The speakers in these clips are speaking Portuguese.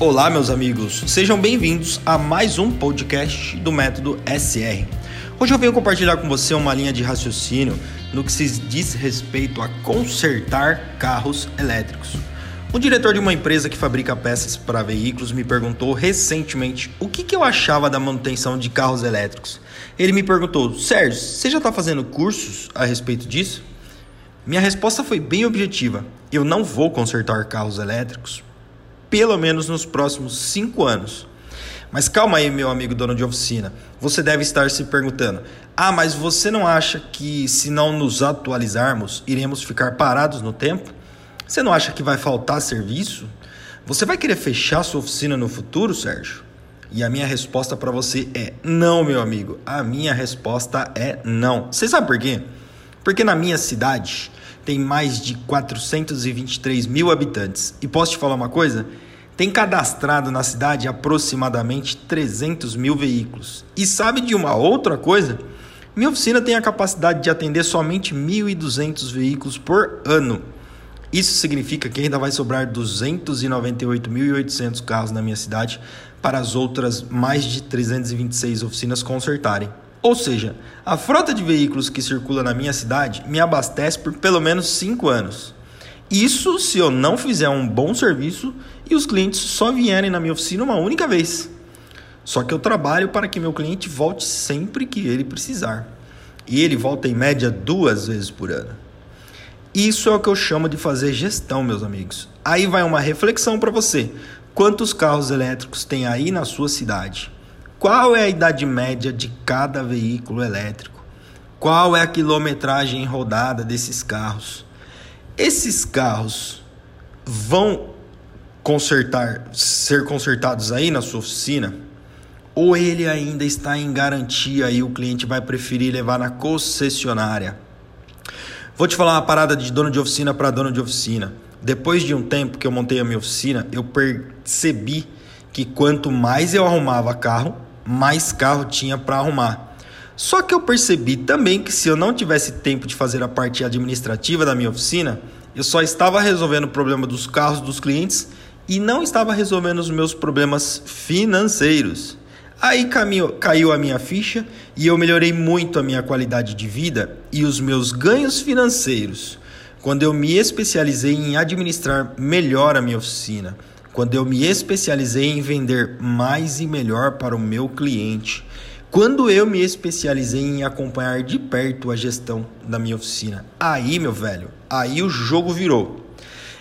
Olá, meus amigos, sejam bem-vindos a mais um podcast do Método SR. Hoje eu venho compartilhar com você uma linha de raciocínio no que se diz respeito a consertar carros elétricos. Um diretor de uma empresa que fabrica peças para veículos me perguntou recentemente o que, que eu achava da manutenção de carros elétricos. Ele me perguntou: Sérgio, você já está fazendo cursos a respeito disso? Minha resposta foi bem objetiva: eu não vou consertar carros elétricos pelo menos nos próximos cinco anos. Mas calma aí, meu amigo dono de oficina. Você deve estar se perguntando: ah, mas você não acha que se não nos atualizarmos, iremos ficar parados no tempo? Você não acha que vai faltar serviço? Você vai querer fechar sua oficina no futuro, Sérgio? E a minha resposta para você é não, meu amigo. A minha resposta é não. Você sabe por quê? Porque na minha cidade tem mais de 423 mil habitantes. E posso te falar uma coisa? Tem cadastrado na cidade aproximadamente 300 mil veículos. E sabe de uma outra coisa? Minha oficina tem a capacidade de atender somente 1.200 veículos por ano. Isso significa que ainda vai sobrar 298.800 carros na minha cidade para as outras mais de 326 oficinas consertarem. Ou seja, a frota de veículos que circula na minha cidade me abastece por pelo menos 5 anos. Isso se eu não fizer um bom serviço e os clientes só vierem na minha oficina uma única vez. Só que eu trabalho para que meu cliente volte sempre que ele precisar. E ele volta em média duas vezes por ano. Isso é o que eu chamo de fazer gestão, meus amigos. Aí vai uma reflexão para você. Quantos carros elétricos tem aí na sua cidade? Qual é a idade média de cada veículo elétrico? Qual é a quilometragem rodada desses carros? Esses carros vão consertar, ser consertados aí na sua oficina? Ou ele ainda está em garantia e o cliente vai preferir levar na concessionária? Vou te falar uma parada de dono de oficina para dono de oficina. Depois de um tempo que eu montei a minha oficina, eu percebi que quanto mais eu arrumava carro, mais carro tinha para arrumar. Só que eu percebi também que se eu não tivesse tempo de fazer a parte administrativa da minha oficina, eu só estava resolvendo o problema dos carros dos clientes e não estava resolvendo os meus problemas financeiros. Aí caminho, caiu a minha ficha e eu melhorei muito a minha qualidade de vida e os meus ganhos financeiros quando eu me especializei em administrar melhor a minha oficina quando eu me especializei em vender mais e melhor para o meu cliente, quando eu me especializei em acompanhar de perto a gestão da minha oficina. Aí, meu velho, aí o jogo virou.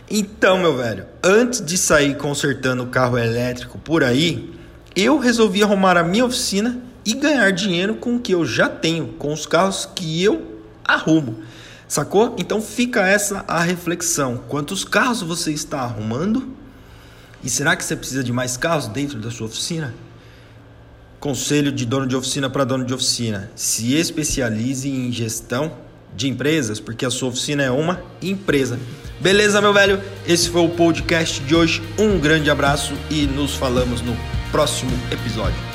Então, meu velho, antes de sair consertando o carro elétrico por aí, eu resolvi arrumar a minha oficina e ganhar dinheiro com o que eu já tenho, com os carros que eu arrumo. Sacou? Então fica essa a reflexão. Quantos carros você está arrumando? E será que você precisa de mais carros dentro da sua oficina? Conselho de dono de oficina para dono de oficina: se especialize em gestão de empresas, porque a sua oficina é uma empresa. Beleza, meu velho? Esse foi o podcast de hoje. Um grande abraço e nos falamos no próximo episódio.